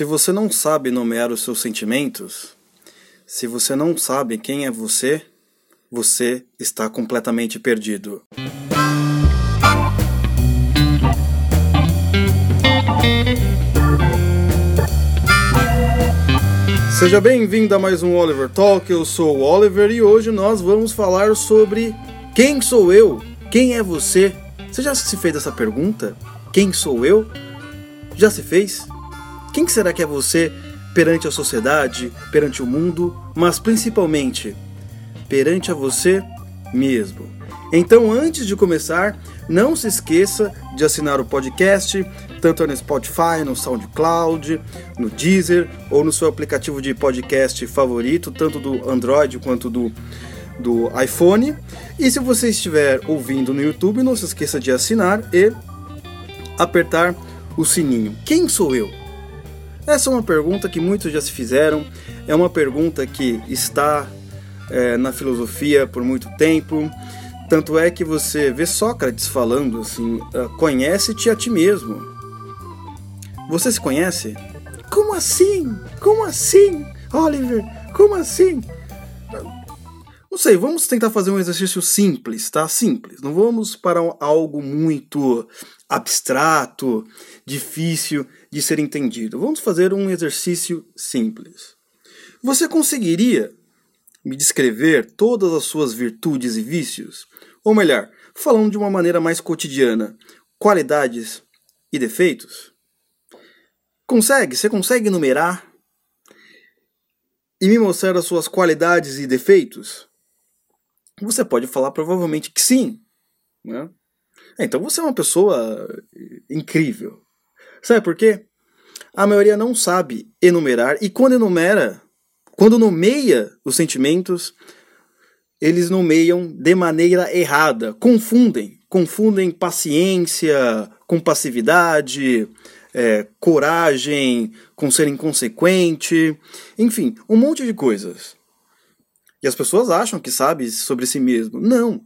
Se você não sabe nomear os seus sentimentos, se você não sabe quem é você, você está completamente perdido. Seja bem-vindo a mais um Oliver Talk. Eu sou o Oliver e hoje nós vamos falar sobre quem sou eu? Quem é você? Você já se fez essa pergunta? Quem sou eu? Já se fez? Quem será que é você perante a sociedade, perante o mundo, mas principalmente perante a você mesmo? Então, antes de começar, não se esqueça de assinar o podcast, tanto no Spotify, no SoundCloud, no Deezer ou no seu aplicativo de podcast favorito, tanto do Android quanto do, do iPhone. E se você estiver ouvindo no YouTube, não se esqueça de assinar e apertar o sininho. Quem sou eu? Essa é uma pergunta que muitos já se fizeram, é uma pergunta que está é, na filosofia por muito tempo. Tanto é que você vê Sócrates falando assim: ah, conhece-te a ti mesmo. Você se conhece? Como assim? Como assim? Oliver, como assim? Não sei, vamos tentar fazer um exercício simples, tá? Simples. Não vamos para algo muito abstrato, difícil de ser entendido. Vamos fazer um exercício simples. Você conseguiria me descrever todas as suas virtudes e vícios? Ou melhor, falando de uma maneira mais cotidiana, qualidades e defeitos? Consegue? Você consegue enumerar e me mostrar as suas qualidades e defeitos? Você pode falar provavelmente que sim. Né? É, então você é uma pessoa incrível. Sabe por quê? A maioria não sabe enumerar e quando enumera, quando nomeia os sentimentos, eles nomeiam de maneira errada, confundem, confundem paciência com passividade, é, coragem com ser inconsequente, enfim, um monte de coisas. E as pessoas acham que sabe sobre si mesmo. Não.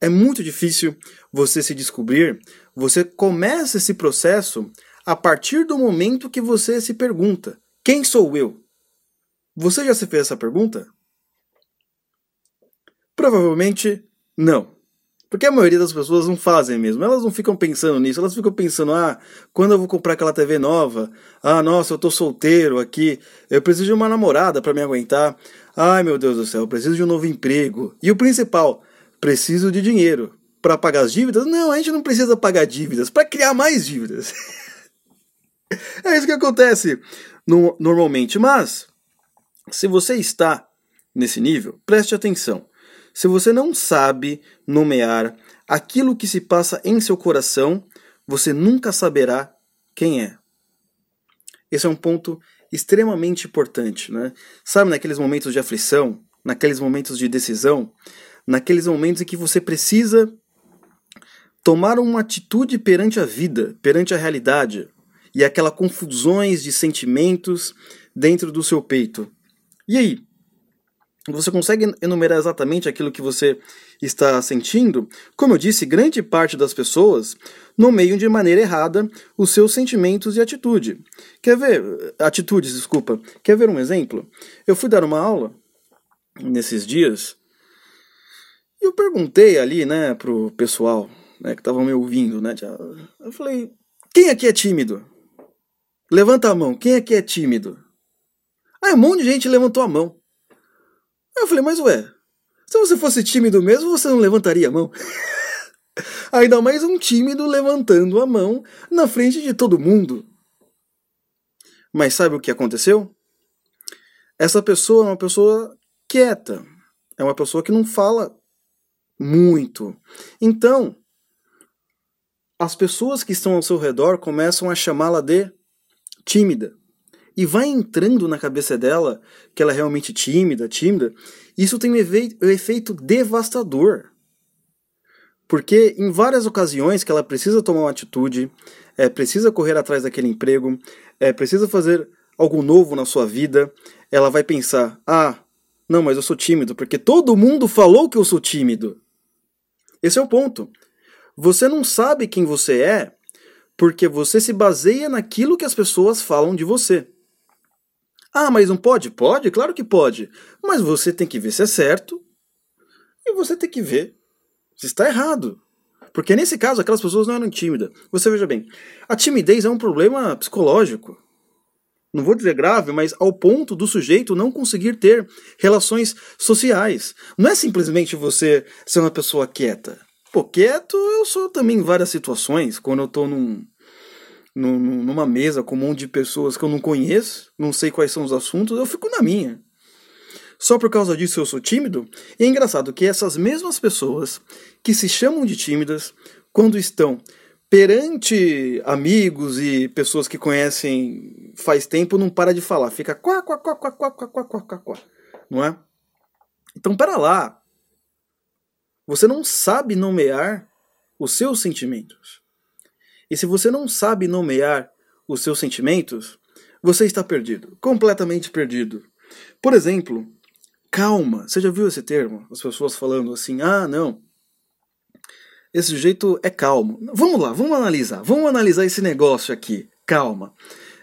É muito difícil você se descobrir. Você começa esse processo a partir do momento que você se pergunta: quem sou eu? Você já se fez essa pergunta? Provavelmente não. Porque a maioria das pessoas não fazem mesmo. Elas não ficam pensando nisso. Elas ficam pensando: ah, quando eu vou comprar aquela TV nova? Ah, nossa, eu tô solteiro aqui. Eu preciso de uma namorada para me aguentar. Ai, meu Deus do céu, eu preciso de um novo emprego. E o principal, preciso de dinheiro para pagar as dívidas? Não, a gente não precisa pagar dívidas, para criar mais dívidas. é isso que acontece no, normalmente. Mas, se você está nesse nível, preste atenção. Se você não sabe nomear aquilo que se passa em seu coração, você nunca saberá quem é. Esse é um ponto extremamente importante, né? Sabe, naqueles momentos de aflição, naqueles momentos de decisão, naqueles momentos em que você precisa tomar uma atitude perante a vida, perante a realidade, e aquela confusões de sentimentos dentro do seu peito. E aí, você consegue enumerar exatamente aquilo que você está sentindo? Como eu disse, grande parte das pessoas nomeiam de maneira errada os seus sentimentos e atitude. Quer ver atitudes, desculpa. Quer ver um exemplo? Eu fui dar uma aula nesses dias e eu perguntei ali, né, pro pessoal, né, que estavam me ouvindo, né, eu falei: "Quem aqui é tímido? Levanta a mão. Quem aqui é tímido?" Aí um monte de gente levantou a mão. Aí eu falei, mas ué, se você fosse tímido mesmo, você não levantaria a mão? Ainda mais um tímido levantando a mão na frente de todo mundo. Mas sabe o que aconteceu? Essa pessoa é uma pessoa quieta, é uma pessoa que não fala muito. Então, as pessoas que estão ao seu redor começam a chamá-la de tímida e vai entrando na cabeça dela que ela é realmente tímida, tímida, isso tem um efeito devastador. Porque em várias ocasiões que ela precisa tomar uma atitude, é, precisa correr atrás daquele emprego, é, precisa fazer algo novo na sua vida, ela vai pensar: ah, não, mas eu sou tímido, porque todo mundo falou que eu sou tímido. Esse é o ponto. Você não sabe quem você é porque você se baseia naquilo que as pessoas falam de você. Ah, mas não pode? Pode, claro que pode. Mas você tem que ver se é certo e você tem que ver se está errado. Porque nesse caso, aquelas pessoas não eram tímidas. Você veja bem, a timidez é um problema psicológico. Não vou dizer grave, mas ao ponto do sujeito não conseguir ter relações sociais. Não é simplesmente você ser uma pessoa quieta. Pô, quieto eu sou também em várias situações, quando eu estou num, num, numa mesa com um monte de pessoas que eu não conheço, não sei quais são os assuntos, eu fico na minha. Só por causa disso eu sou tímido? E é engraçado que essas mesmas pessoas que se chamam de tímidas, quando estão perante amigos e pessoas que conhecem faz tempo, não para de falar, fica quá, quá, quá, quá, quá, quá, quá, quá, quá, não é? Então, para lá. Você não sabe nomear os seus sentimentos. E se você não sabe nomear os seus sentimentos, você está perdido, completamente perdido. Por exemplo, calma. Você já viu esse termo? As pessoas falando assim: ah, não. Esse sujeito é calmo. Vamos lá, vamos analisar. Vamos analisar esse negócio aqui. Calma.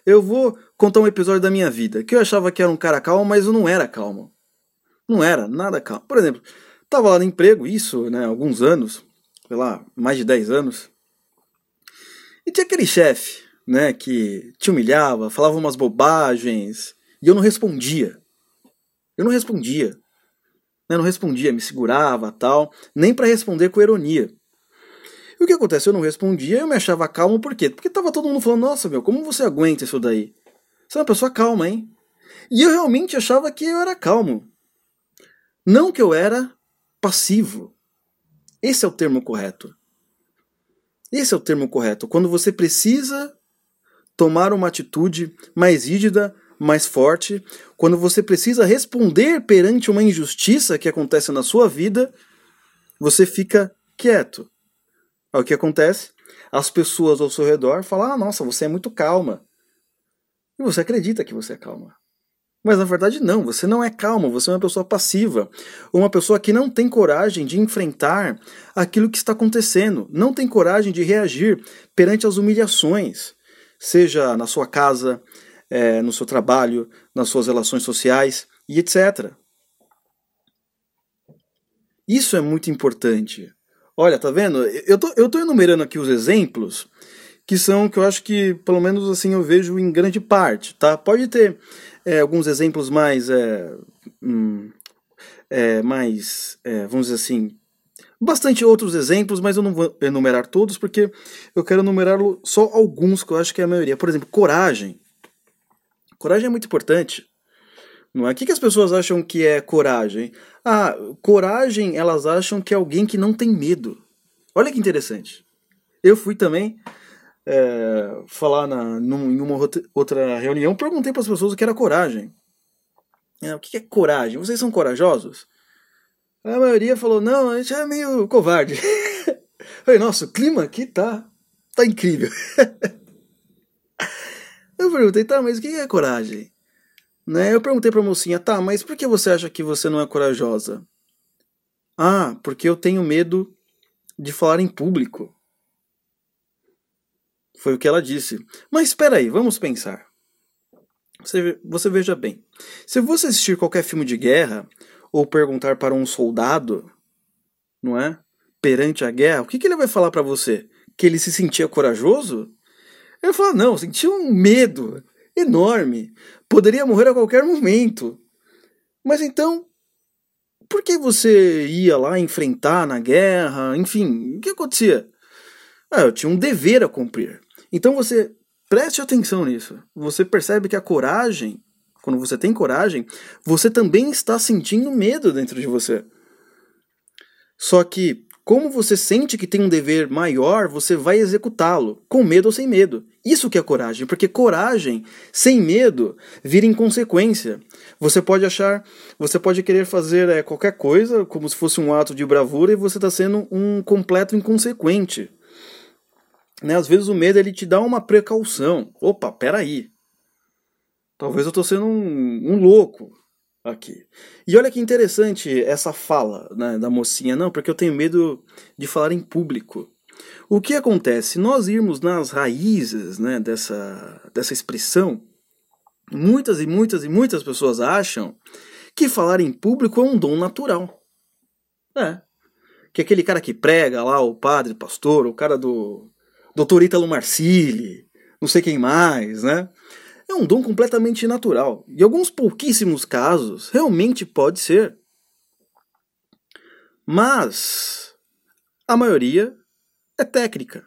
Eu vou contar um episódio da minha vida que eu achava que era um cara calmo, mas eu não era calmo. Não era nada calmo. Por exemplo, tava lá no emprego, isso, né, alguns anos, sei lá, mais de 10 anos. E tinha aquele chefe, né, que te humilhava, falava umas bobagens, e eu não respondia. Eu não respondia. Eu não respondia, me segurava tal, nem para responder com ironia. E o que acontece? Eu não respondia, eu me achava calmo, por quê? Porque tava todo mundo falando, nossa, meu, como você aguenta isso daí? Você é uma pessoa calma, hein? E eu realmente achava que eu era calmo. Não que eu era passivo. Esse é o termo correto. Esse é o termo correto. Quando você precisa tomar uma atitude mais rígida, mais forte, quando você precisa responder perante uma injustiça que acontece na sua vida, você fica quieto. o que acontece? As pessoas ao seu redor falam: ah, nossa, você é muito calma. E você acredita que você é calma. Mas na verdade, não, você não é calma, você é uma pessoa passiva. Uma pessoa que não tem coragem de enfrentar aquilo que está acontecendo, não tem coragem de reagir perante as humilhações, seja na sua casa, é, no seu trabalho, nas suas relações sociais e etc. Isso é muito importante. Olha, tá vendo? Eu tô, eu tô enumerando aqui os exemplos que são que eu acho que, pelo menos assim, eu vejo em grande parte, tá? Pode ter é, alguns exemplos mais, é, hum, é, mais, é, vamos dizer assim, bastante outros exemplos, mas eu não vou enumerar todos porque eu quero enumerar só alguns que eu acho que é a maioria. Por exemplo, coragem. Coragem é muito importante. Não é? O que, as pessoas acham que é coragem? Ah, coragem elas acham que é alguém que não tem medo. Olha que interessante. Eu fui também é, falar na, num, em uma outra reunião, perguntei para as pessoas o que era coragem. É, o que é coragem? Vocês são corajosos? A maioria falou, não, a gente é meio covarde. Falei, nossa, o clima aqui tá, tá incrível. Eu perguntei, tá, mas o que é coragem? Né? Eu perguntei pra mocinha, tá, mas por que você acha que você não é corajosa? Ah, porque eu tenho medo de falar em público. Foi o que ela disse. Mas espera aí, vamos pensar. Você, você veja bem. Se você assistir qualquer filme de guerra ou perguntar para um soldado, não é? Perante a guerra, o que, que ele vai falar para você? Que ele se sentia corajoso? Ele falou: não, sentia um medo enorme. Poderia morrer a qualquer momento. Mas então, por que você ia lá enfrentar na guerra? Enfim, o que acontecia? Ah, eu tinha um dever a cumprir. Então você preste atenção nisso. Você percebe que a coragem, quando você tem coragem, você também está sentindo medo dentro de você. Só que como você sente que tem um dever maior, você vai executá-lo, com medo ou sem medo. Isso que é coragem, porque coragem sem medo vira inconsequência. Você pode achar, você pode querer fazer é, qualquer coisa como se fosse um ato de bravura e você está sendo um completo inconsequente. Né? Às vezes o medo ele te dá uma precaução. Opa, peraí. Talvez eu estou sendo um, um louco aqui. E olha que interessante essa fala né, da mocinha, não, porque eu tenho medo de falar em público. O que acontece? Nós irmos nas raízes né, dessa, dessa expressão, muitas e muitas e muitas pessoas acham que falar em público é um dom natural. É. Que aquele cara que prega lá, o padre, pastor, o cara do doutor Ítalo Marcilli, não sei quem mais, né? É um dom completamente natural. Em alguns pouquíssimos casos, realmente pode ser. Mas a maioria é técnica.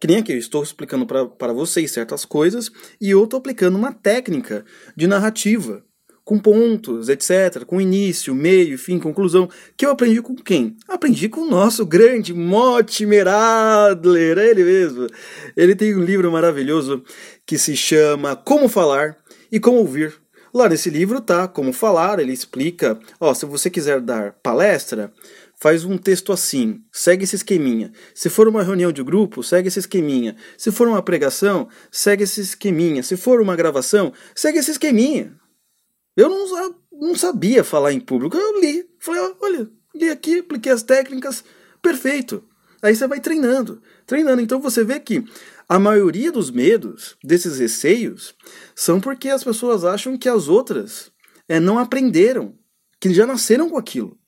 Que nem aqui, eu estou explicando para vocês certas coisas e eu estou aplicando uma técnica de narrativa, com pontos, etc., com início, meio, fim, conclusão, que eu aprendi com quem? Aprendi com o nosso grande Mortimer Adler, é ele mesmo. Ele tem um livro maravilhoso que se chama Como Falar e Como Ouvir. Lá nesse livro tá como falar, ele explica, ó, se você quiser dar palestra, faz um texto assim, segue esse esqueminha. Se for uma reunião de grupo, segue esse esqueminha. Se for uma pregação, segue esse esqueminha. Se for uma gravação, segue esse esqueminha. Eu não, não sabia falar em público. Eu li. Falei, olha, li aqui, apliquei as técnicas, perfeito. Aí você vai treinando, treinando. Então você vê que a maioria dos medos, desses receios, são porque as pessoas acham que as outras é, não aprenderam, que já nasceram com aquilo.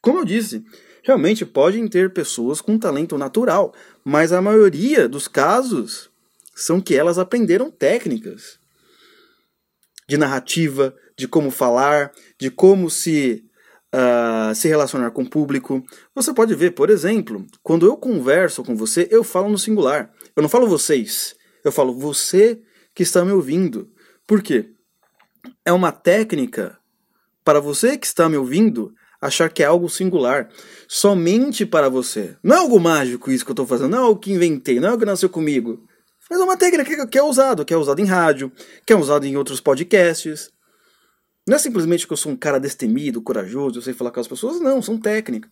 Como eu disse, realmente podem ter pessoas com talento natural, mas a maioria dos casos são que elas aprenderam técnicas de narrativa, de como falar, de como se uh, se relacionar com o público. Você pode ver, por exemplo, quando eu converso com você, eu falo no singular. Eu não falo vocês, eu falo você que está me ouvindo. Por quê? É uma técnica para você que está me ouvindo achar que é algo singular, somente para você. Não é algo mágico isso que eu estou fazendo, não é algo que inventei, não é algo que nasceu comigo. Mas é uma técnica que é usado, que é usado em rádio, que é usado em outros podcasts. Não é simplesmente que eu sou um cara destemido, corajoso, eu sei falar com as pessoas, não, são técnicas.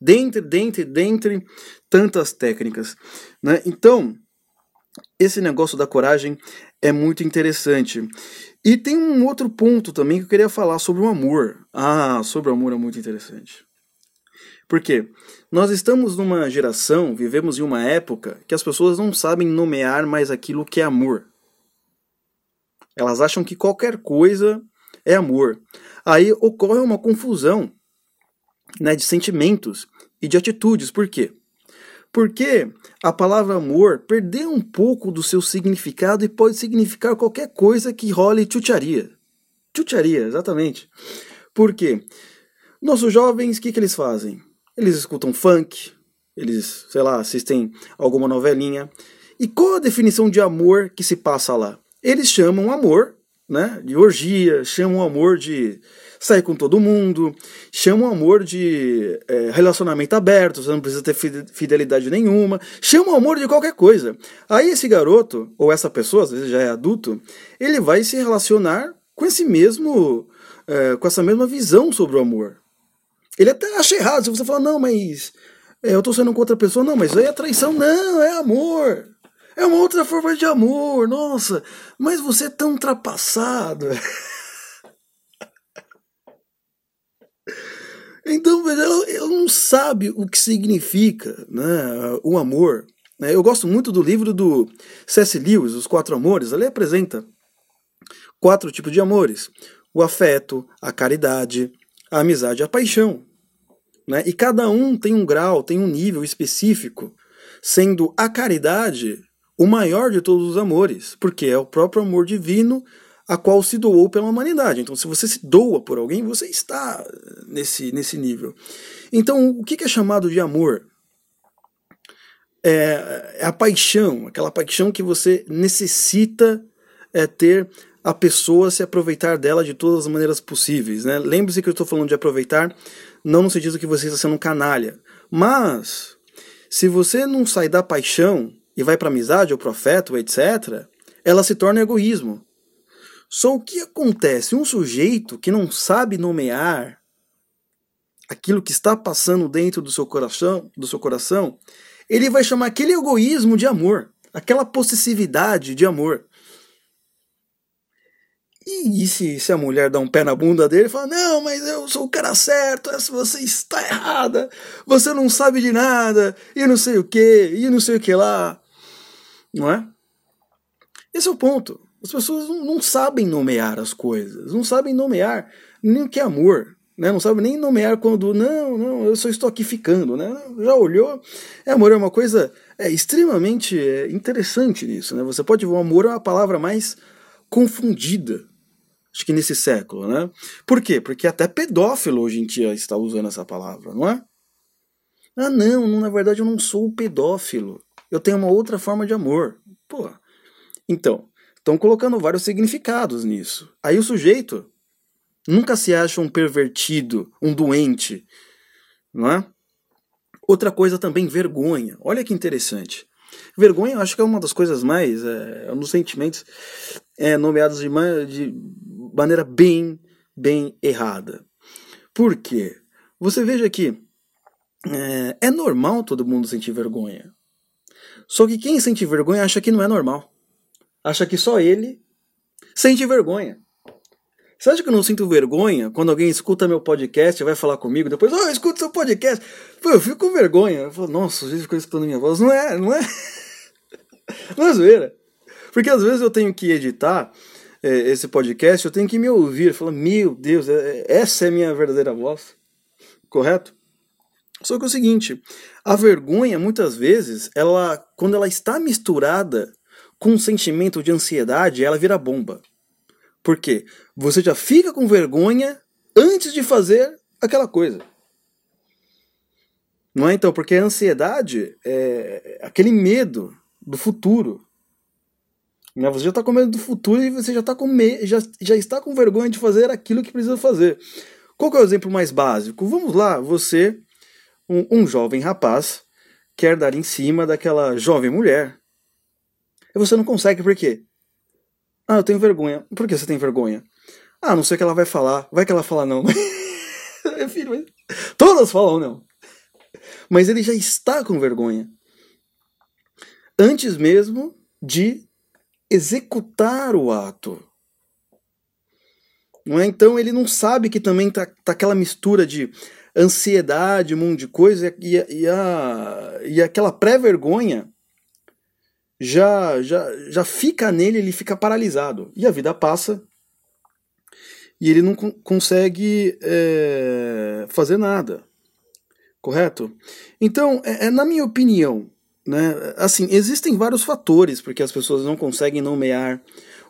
Dentre, dentre, dentre tantas técnicas. Né? Então, esse negócio da coragem é muito interessante. E tem um outro ponto também que eu queria falar sobre o amor. Ah, sobre o amor é muito interessante. Por quê? Nós estamos numa geração, vivemos em uma época que as pessoas não sabem nomear mais aquilo que é amor. Elas acham que qualquer coisa é amor. Aí ocorre uma confusão né, de sentimentos e de atitudes. Por quê? Porque a palavra amor perdeu um pouco do seu significado e pode significar qualquer coisa que role chucharia. Chucharia, exatamente. Por quê? Nossos jovens, o que, que eles fazem? Eles escutam funk, eles, sei lá, assistem alguma novelinha. E qual a definição de amor que se passa lá? Eles chamam amor né, de orgia, chamam amor de sair com todo mundo, chamam amor de é, relacionamento aberto, você não precisa ter fidelidade nenhuma, chamam amor de qualquer coisa. Aí esse garoto, ou essa pessoa, às vezes já é adulto, ele vai se relacionar com esse mesmo, é, com essa mesma visão sobre o amor. Ele até acha errado, se você falar, não, mas é, eu tô sendo com outra pessoa, não, mas aí é traição, não, é amor. É uma outra forma de amor, nossa, mas você é tão ultrapassado. então, ele não sabe o que significa né, o amor. Né. Eu gosto muito do livro do C.S. Lewis, Os Quatro Amores. Ele apresenta quatro tipos de amores: o afeto, a caridade, a amizade a paixão. Né? E cada um tem um grau, tem um nível específico, sendo a caridade o maior de todos os amores, porque é o próprio amor divino a qual se doou pela humanidade. Então, se você se doa por alguém, você está nesse, nesse nível. Então, o que é chamado de amor? É, é a paixão, aquela paixão que você necessita é, ter a pessoa se aproveitar dela de todas as maneiras possíveis. Né? Lembre-se que eu estou falando de aproveitar, não no sentido que você está sendo um canalha. Mas, se você não sai da paixão, e vai para amizade ou pro afeto, etc., ela se torna egoísmo. Só o que acontece? Um sujeito que não sabe nomear aquilo que está passando dentro do seu coração, do seu coração, ele vai chamar aquele egoísmo de amor, aquela possessividade de amor. E, e se, se a mulher dá um pé na bunda dele e fala: Não, mas eu sou o cara certo, você está errada, você não sabe de nada, e não sei o que, e não sei o que lá. Não é? Esse é o ponto. As pessoas não, não sabem nomear as coisas, não sabem nomear nem o que é amor, né? Não sabem nem nomear quando, não, não, eu só estou aqui ficando, né? Já olhou? É, amor é uma coisa é, extremamente é, interessante nisso, né? Você pode ver o amor é uma palavra mais confundida, acho que nesse século, né? Por quê? Porque até pedófilo hoje em dia está usando essa palavra, não é? Ah, não, na verdade eu não sou pedófilo. Eu tenho uma outra forma de amor. Pô. Então, estão colocando vários significados nisso. Aí o sujeito nunca se acha um pervertido, um doente, não é? Outra coisa também, vergonha. Olha que interessante. Vergonha, eu acho que é uma das coisas mais, é, é dos sentimentos é, nomeados de, de maneira bem, bem errada. Por quê? Você veja que é, é normal todo mundo sentir vergonha. Só que quem sente vergonha acha que não é normal. Acha que só ele sente vergonha. Você acha que eu não sinto vergonha quando alguém escuta meu podcast e vai falar comigo depois, oh, escuta seu podcast? Pô, eu fico com vergonha. Eu falo, nossa, jeito ficou escutando minha voz. Não é, não é. não é zoeira. Porque às vezes eu tenho que editar esse podcast, eu tenho que me ouvir. Falar, meu Deus, é, essa é a minha verdadeira voz. Correto? Só que é o seguinte, a vergonha, muitas vezes, ela, quando ela está misturada com um sentimento de ansiedade, ela vira bomba. Por quê? Você já fica com vergonha antes de fazer aquela coisa. Não é então? Porque a ansiedade é aquele medo do futuro. Né? Você já está com medo do futuro e você já, tá com me... já, já está com vergonha de fazer aquilo que precisa fazer. Qual é o exemplo mais básico? Vamos lá, você um, um jovem rapaz quer dar em cima daquela jovem mulher. E você não consegue por quê? Ah, eu tenho vergonha. Por que você tem vergonha? Ah, não sei o que ela vai falar. Vai que ela fala não. Filho, todas falam não. Mas ele já está com vergonha. Antes mesmo de executar o ato. Não é? Então ele não sabe que também tá, tá aquela mistura de ansiedade, um monte de coisa, e, e, a, e aquela pré-vergonha já, já, já fica nele, ele fica paralisado. E a vida passa e ele não consegue é, fazer nada. Correto? Então, é, é, na minha opinião, né, assim, existem vários fatores porque as pessoas não conseguem nomear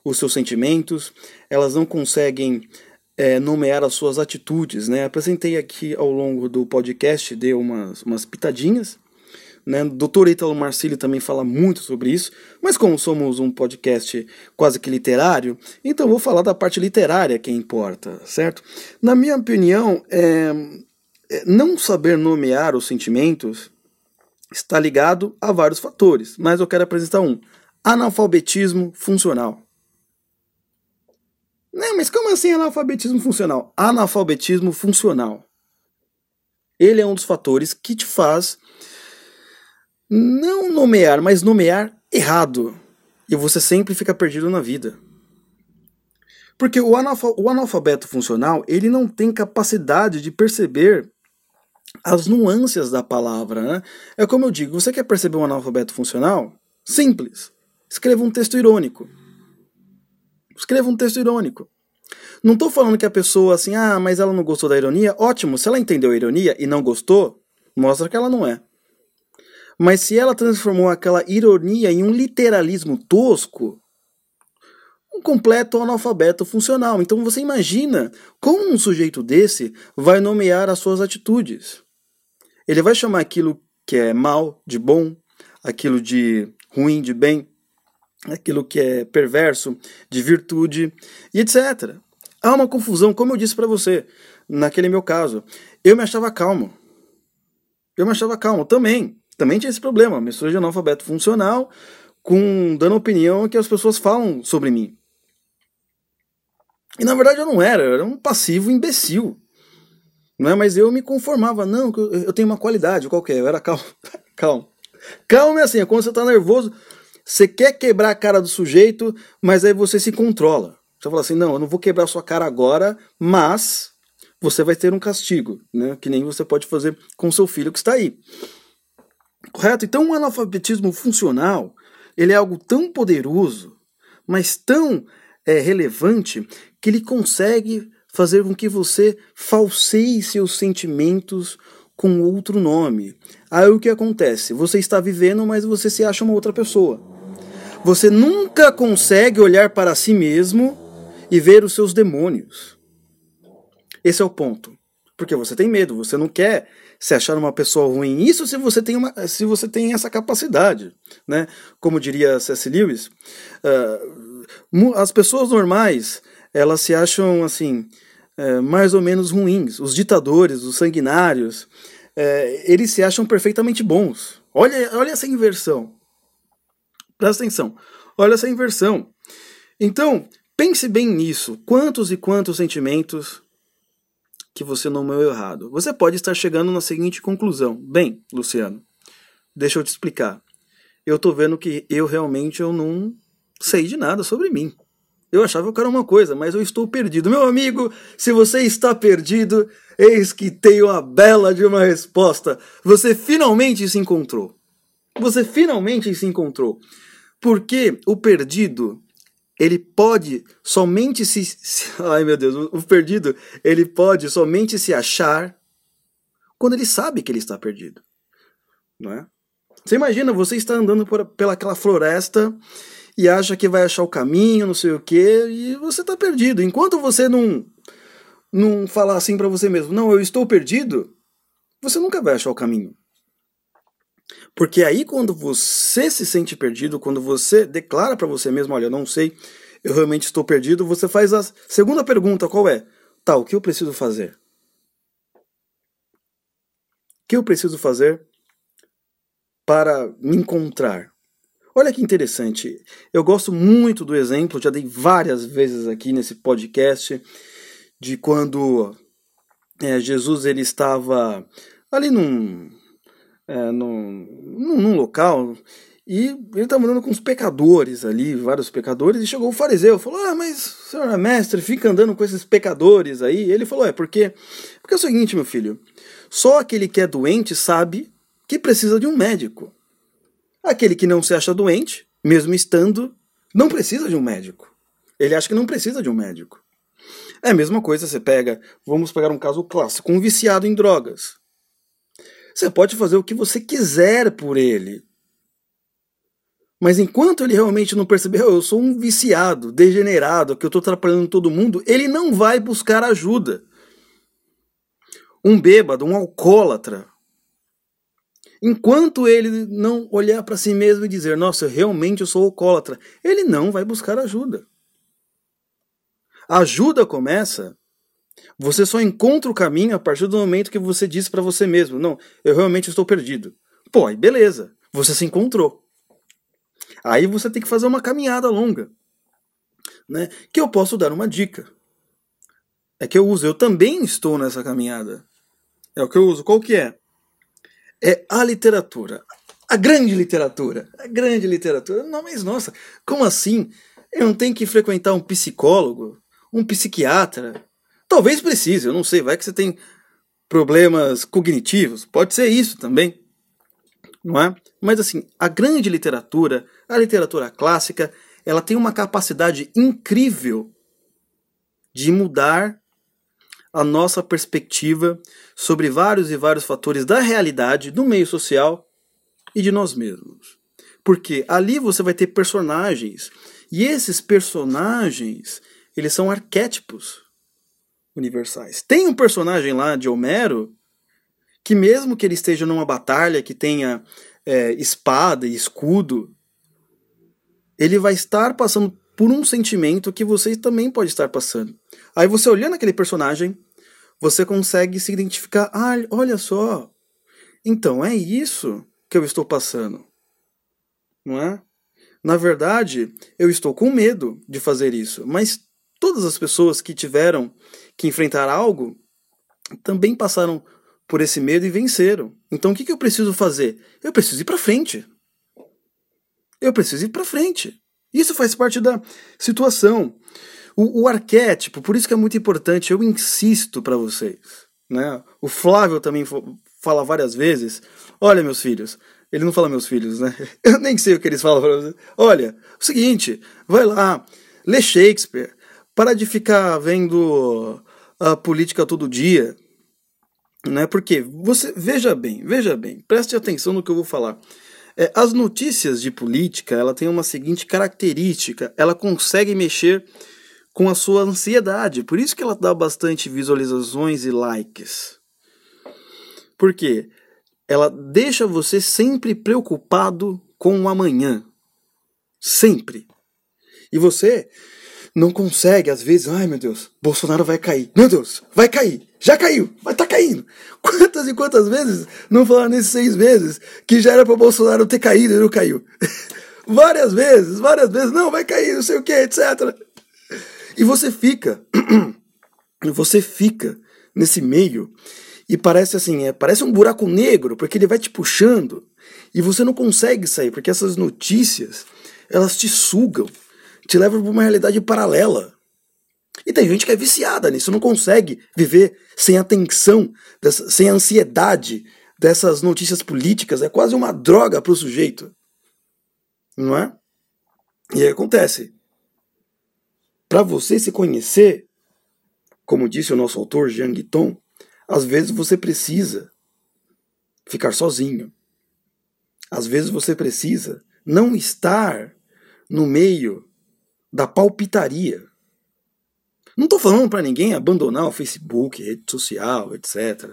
os seus sentimentos, elas não conseguem é, nomear as suas atitudes. Né? Apresentei aqui ao longo do podcast, dei umas, umas pitadinhas. Né? O Dr. Italo Marcilli também fala muito sobre isso, mas como somos um podcast quase que literário, então vou falar da parte literária que importa, certo? Na minha opinião, é, é, não saber nomear os sentimentos está ligado a vários fatores, mas eu quero apresentar um: analfabetismo funcional. Não, mas como assim analfabetismo funcional? Analfabetismo funcional. Ele é um dos fatores que te faz não nomear, mas nomear errado. E você sempre fica perdido na vida. Porque o analfabeto funcional, ele não tem capacidade de perceber as nuances da palavra. Né? É como eu digo, você quer perceber um analfabeto funcional? Simples. Escreva um texto irônico. Escreva um texto irônico. Não estou falando que a pessoa assim, ah, mas ela não gostou da ironia. Ótimo, se ela entendeu a ironia e não gostou, mostra que ela não é. Mas se ela transformou aquela ironia em um literalismo tosco, um completo analfabeto funcional. Então você imagina como um sujeito desse vai nomear as suas atitudes. Ele vai chamar aquilo que é mal de bom, aquilo de ruim de bem, aquilo que é perverso, de virtude e etc. Há uma confusão, como eu disse para você, naquele meu caso. Eu me achava calmo. Eu me achava calmo também. Também tinha esse problema, mistura de analfabeto funcional com dando opinião que as pessoas falam sobre mim. E na verdade eu não era, eu era um passivo imbecil. Não é? Mas eu me conformava, não, eu tenho uma qualidade qualquer, eu era calmo. calmo. Calmo é assim, é quando você tá nervoso, você quer quebrar a cara do sujeito, mas aí você se controla. Você fala assim: não, eu não vou quebrar sua cara agora, mas você vai ter um castigo, né? Que nem você pode fazer com seu filho que está aí. Correto? Então, o um analfabetismo funcional ele é algo tão poderoso, mas tão é, relevante, que ele consegue fazer com que você falseie seus sentimentos com outro nome. Aí o que acontece? Você está vivendo, mas você se acha uma outra pessoa. Você nunca consegue olhar para si mesmo e ver os seus demônios. Esse é o ponto. Porque você tem medo, você não quer se achar uma pessoa ruim. Isso se você tem, uma, se você tem essa capacidade. Né? Como diria C.S. Lewis, uh, as pessoas normais elas se acham assim uh, mais ou menos ruins. Os ditadores, os sanguinários, uh, eles se acham perfeitamente bons. Olha, olha essa inversão. Presta atenção. Olha essa inversão. Então, pense bem nisso. Quantos e quantos sentimentos que você nomeou errado. Você pode estar chegando na seguinte conclusão. Bem, Luciano, deixa eu te explicar. Eu tô vendo que eu realmente eu não sei de nada sobre mim. Eu achava que era uma coisa, mas eu estou perdido. Meu amigo, se você está perdido, eis que tem uma bela de uma resposta. Você finalmente se encontrou. Você finalmente se encontrou. Porque o perdido ele pode somente se, se, ai meu Deus, o, perdido, ele pode somente se achar quando ele sabe que ele está perdido, não é? Você imagina, você está andando por, pela aquela floresta e acha que vai achar o caminho, não sei o que, e você está perdido. Enquanto você não não falar assim para você mesmo, não, eu estou perdido, você nunca vai achar o caminho. Porque aí quando você se sente perdido, quando você declara para você mesmo, olha, eu não sei, eu realmente estou perdido, você faz a segunda pergunta, qual é? Tá, o que eu preciso fazer? O que eu preciso fazer para me encontrar? Olha que interessante. Eu gosto muito do exemplo, já dei várias vezes aqui nesse podcast, de quando é, Jesus ele estava ali num, é, num, num, local e ele estava andando com os pecadores ali, vários pecadores, e chegou o fariseu, falou: Ah, mas senhor é mestre, fica andando com esses pecadores aí. Ele falou: É, porque, porque é o seguinte, meu filho, só aquele que é doente sabe que precisa de um médico. Aquele que não se acha doente, mesmo estando, não precisa de um médico. Ele acha que não precisa de um médico. É a mesma coisa, você pega, vamos pegar um caso clássico, um viciado em drogas. Você pode fazer o que você quiser por ele. Mas enquanto ele realmente não perceber, oh, eu sou um viciado, degenerado, que eu estou atrapalhando todo mundo, ele não vai buscar ajuda. Um bêbado, um alcoólatra, enquanto ele não olhar para si mesmo e dizer, nossa, realmente eu sou alcoólatra, ele não vai buscar ajuda. A ajuda começa você só encontra o caminho a partir do momento que você diz para você mesmo: Não, eu realmente estou perdido. Pô, aí beleza, você se encontrou. Aí você tem que fazer uma caminhada longa. Né? Que eu posso dar uma dica. É que eu uso, eu também estou nessa caminhada. É o que eu uso. Qual que é? É a literatura. A grande literatura. A grande literatura. Não, mas nossa, como assim? Eu não tenho que frequentar um psicólogo, um psiquiatra, Talvez precise, eu não sei, vai que você tem problemas cognitivos, pode ser isso também, não é? Mas assim, a grande literatura, a literatura clássica, ela tem uma capacidade incrível de mudar a nossa perspectiva sobre vários e vários fatores da realidade, do meio social e de nós mesmos. Porque ali você vai ter personagens, e esses personagens, eles são arquétipos universais. Tem um personagem lá de Homero que, mesmo que ele esteja numa batalha que tenha é, espada e escudo, ele vai estar passando por um sentimento que você também pode estar passando. Aí você olhando aquele personagem, você consegue se identificar. Ah, olha só. Então é isso que eu estou passando. Não é? Na verdade, eu estou com medo de fazer isso, mas todas as pessoas que tiveram que enfrentar algo também passaram por esse medo e venceram. Então o que, que eu preciso fazer? Eu preciso ir para frente. Eu preciso ir para frente. Isso faz parte da situação. O, o arquétipo, por isso que é muito importante, eu insisto para vocês. Né? O Flávio também fala várias vezes: olha, meus filhos, ele não fala meus filhos, né? Eu nem sei o que eles falam para vocês. Olha, o seguinte, vai lá, lê Shakespeare, para de ficar vendo a política todo dia, né? Porque você veja bem, veja bem, preste atenção no que eu vou falar. É, as notícias de política, ela tem uma seguinte característica, ela consegue mexer com a sua ansiedade, por isso que ela dá bastante visualizações e likes. Por quê? Ela deixa você sempre preocupado com o amanhã. Sempre. E você não consegue, às vezes, ai meu Deus, Bolsonaro vai cair. Meu Deus, vai cair. Já caiu, mas tá caindo. Quantas e quantas vezes não falaram nesses seis meses que já era para Bolsonaro ter caído e não caiu? várias vezes, várias vezes, não, vai cair, não sei o que, etc. E você fica, você fica nesse meio e parece assim, é, parece um buraco negro, porque ele vai te puxando e você não consegue sair, porque essas notícias, elas te sugam te leva para uma realidade paralela. E tem gente que é viciada nisso, não consegue viver sem a tensão, sem ansiedade dessas notícias políticas. É quase uma droga para o sujeito. Não é? E aí acontece. Para você se conhecer, como disse o nosso autor Jean Guiton, às vezes você precisa ficar sozinho. Às vezes você precisa não estar no meio da palpitaria. Não estou falando para ninguém abandonar o Facebook, rede social, etc.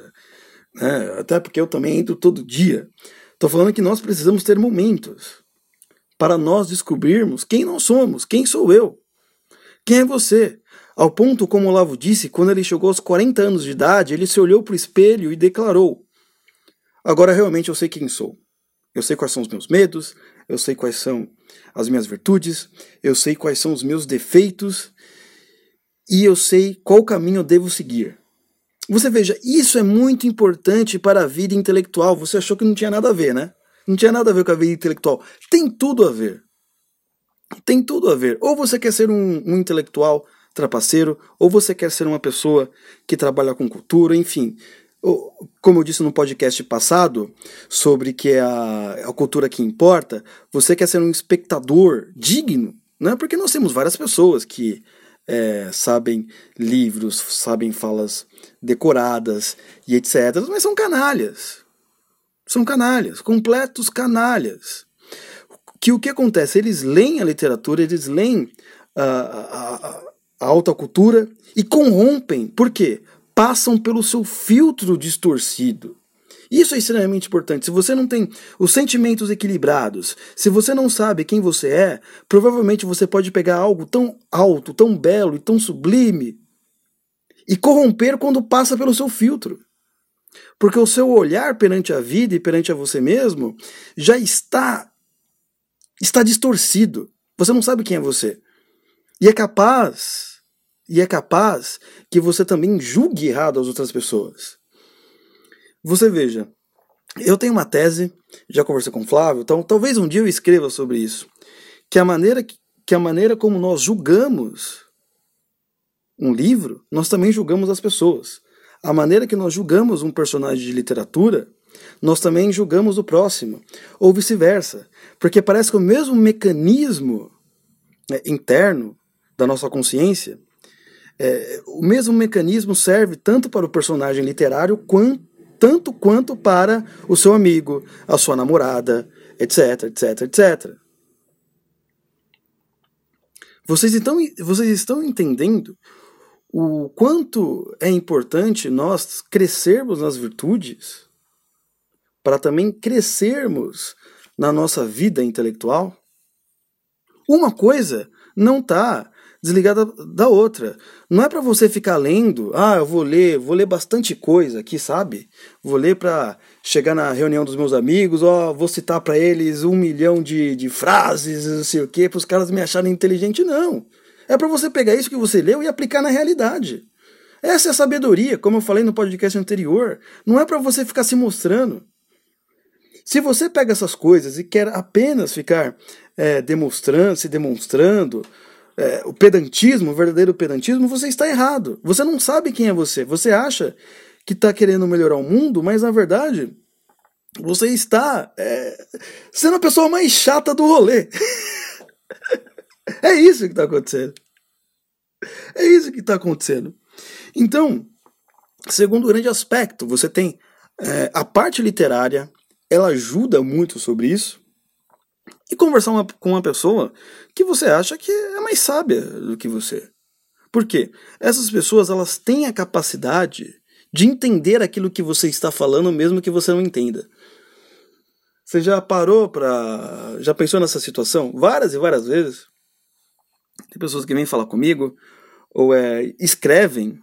Né? Até porque eu também entro todo dia. Estou falando que nós precisamos ter momentos para nós descobrirmos quem nós somos, quem sou eu, quem é você. Ao ponto, como o Olavo disse, quando ele chegou aos 40 anos de idade, ele se olhou para o espelho e declarou: Agora realmente eu sei quem sou. Eu sei quais são os meus medos, eu sei quais são as minhas virtudes, eu sei quais são os meus defeitos e eu sei qual caminho eu devo seguir. Você veja, isso é muito importante para a vida intelectual. Você achou que não tinha nada a ver, né? Não tinha nada a ver com a vida intelectual. Tem tudo a ver. Tem tudo a ver. Ou você quer ser um, um intelectual trapaceiro, ou você quer ser uma pessoa que trabalha com cultura, enfim como eu disse no podcast passado, sobre que é a, a cultura que importa, você quer ser um espectador digno, né? porque nós temos várias pessoas que é, sabem livros, sabem falas decoradas e etc., mas são canalhas. São canalhas, completos canalhas. Que o que acontece? Eles leem a literatura, eles leem a, a, a alta cultura e corrompem. Por quê? passam pelo seu filtro distorcido. Isso é extremamente importante. Se você não tem os sentimentos equilibrados, se você não sabe quem você é, provavelmente você pode pegar algo tão alto, tão belo e tão sublime e corromper quando passa pelo seu filtro. Porque o seu olhar perante a vida e perante a você mesmo já está está distorcido. Você não sabe quem é você. E é capaz e é capaz que você também julgue errado as outras pessoas. Você veja, eu tenho uma tese, já conversei com o Flávio, então talvez um dia eu escreva sobre isso, que a maneira que a maneira como nós julgamos um livro, nós também julgamos as pessoas. A maneira que nós julgamos um personagem de literatura, nós também julgamos o próximo, ou vice-versa, porque parece que o mesmo mecanismo né, interno da nossa consciência é, o mesmo mecanismo serve tanto para o personagem literário quanto, tanto quanto para o seu amigo, a sua namorada, etc, etc, etc. Vocês estão, vocês estão entendendo o quanto é importante nós crescermos nas virtudes para também crescermos na nossa vida intelectual? Uma coisa não está desligada da outra. Não é para você ficar lendo, ah, eu vou ler, vou ler bastante coisa aqui, sabe? Vou ler para chegar na reunião dos meus amigos, ó, vou citar para eles um milhão de, de frases, não sei o quê, para os caras me acharem inteligente. Não. É para você pegar isso que você leu e aplicar na realidade. Essa é a sabedoria, como eu falei no podcast anterior. Não é para você ficar se mostrando. Se você pega essas coisas e quer apenas ficar é, demonstrando, se demonstrando, é, o pedantismo, o verdadeiro pedantismo, você está errado. Você não sabe quem é você. Você acha que está querendo melhorar o mundo, mas na verdade você está é, sendo a pessoa mais chata do rolê. é isso que está acontecendo. É isso que está acontecendo. Então, segundo grande aspecto, você tem é, a parte literária, ela ajuda muito sobre isso. E conversar uma, com uma pessoa que você acha que é mais sábia do que você. Por quê? Essas pessoas elas têm a capacidade de entender aquilo que você está falando, mesmo que você não entenda. Você já parou para. Já pensou nessa situação? Várias e várias vezes. Tem pessoas que vêm falar comigo, ou é, escrevem,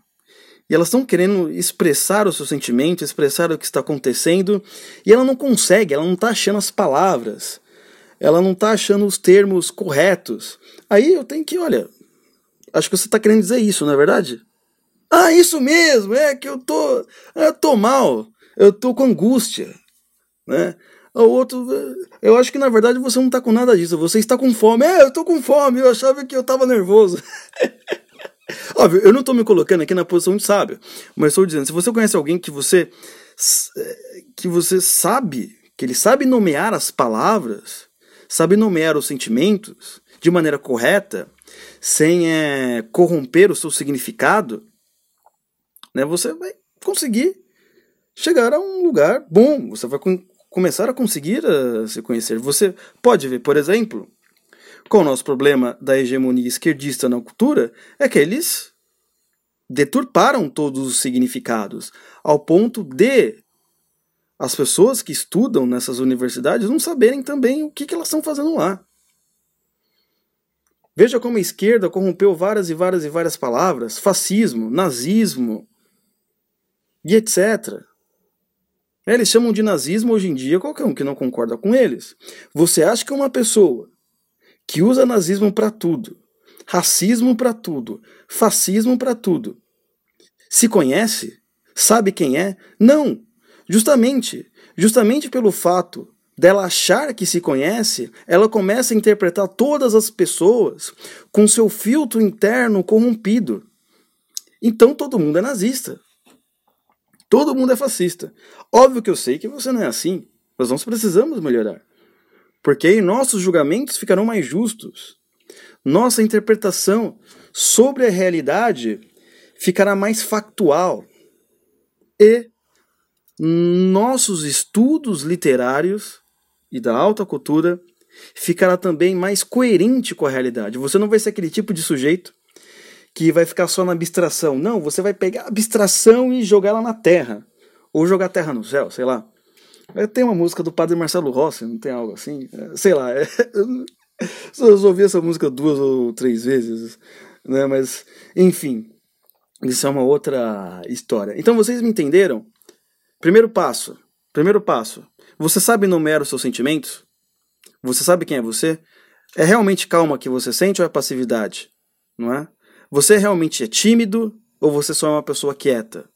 e elas estão querendo expressar o seu sentimento, expressar o que está acontecendo, e ela não consegue, ela não está achando as palavras, ela não está achando os termos corretos. Aí eu tenho que, olha, acho que você está querendo dizer isso, não é verdade? Ah, isso mesmo, é que eu tô, eu tô mal, eu tô com angústia, né? O outro, eu acho que na verdade você não tá com nada disso, você está com fome. É, eu tô com fome, eu achava que eu tava nervoso. Óbvio, eu não tô me colocando aqui na posição de sábio, mas estou dizendo, se você conhece alguém que você que você sabe, que ele sabe nomear as palavras, sabe nomear os sentimentos de maneira correta, sem é, corromper o seu significado, né, você vai conseguir chegar a um lugar bom, você vai começar a conseguir uh, se conhecer. Você pode ver, por exemplo, com o nosso problema da hegemonia esquerdista na cultura, é que eles deturparam todos os significados, ao ponto de as pessoas que estudam nessas universidades não saberem também o que, que elas estão fazendo lá. Veja como a esquerda corrompeu várias e várias e várias palavras: fascismo, nazismo e etc. Eles chamam de nazismo hoje em dia qualquer um que não concorda com eles. Você acha que uma pessoa que usa nazismo para tudo, racismo para tudo, fascismo para tudo, se conhece? Sabe quem é? Não! Justamente, justamente pelo fato dela achar que se conhece, ela começa a interpretar todas as pessoas com seu filtro interno corrompido. Então todo mundo é nazista. Todo mundo é fascista. Óbvio que eu sei que você não é assim, mas nós precisamos melhorar. Porque aí nossos julgamentos ficarão mais justos. Nossa interpretação sobre a realidade ficará mais factual. E nossos estudos literários e da alta cultura ficará também mais coerente com a realidade. Você não vai ser aquele tipo de sujeito que vai ficar só na abstração. Não, você vai pegar a abstração e jogar ela na terra. Ou jogar a terra no céu, sei lá. Tem uma música do padre Marcelo Rossi, não tem algo assim? É, sei lá. É, eu ouvi essa música duas ou três vezes, né? Mas, enfim, isso é uma outra história. Então vocês me entenderam? Primeiro passo. Primeiro passo. Você sabe enumerar os seus sentimentos? Você sabe quem é você? É realmente calma que você sente ou é passividade? Não é? Você realmente é tímido ou você só é uma pessoa quieta?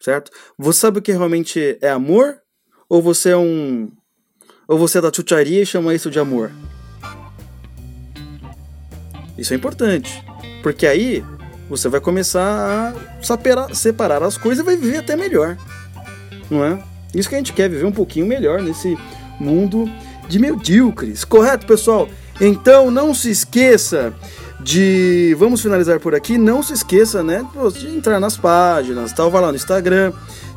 Certo? Você sabe o que realmente é amor ou você é um ou você é da chucharia e chama isso de amor? Isso é importante, porque aí você vai começar a separar, as coisas e vai viver até melhor. Não é? Isso que a gente quer, viver um pouquinho melhor nesse mundo de medíocres. Correto, pessoal? Então não se esqueça de. Vamos finalizar por aqui. Não se esqueça, né? De entrar nas páginas, tal. Vai lá no Instagram.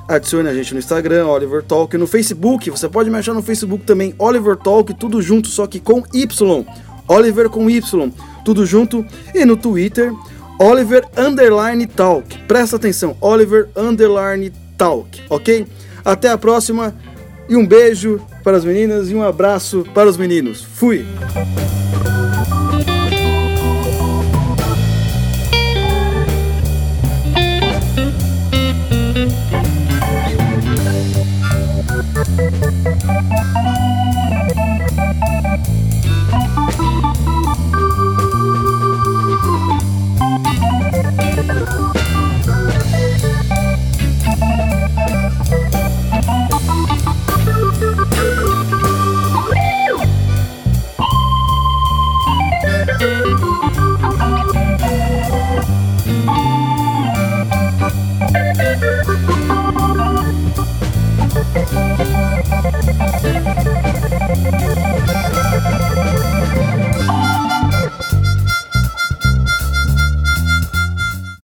Adicione a gente no Instagram, Oliver Talk, no Facebook, você pode me achar no Facebook também, Oliver Talk, tudo junto, só que com Y. Oliver com Y, tudo junto. E no Twitter, Oliver Underline Talk. Presta atenção, Oliver Underline Talk, ok? Até a próxima e um beijo para as meninas e um abraço para os meninos. Fui!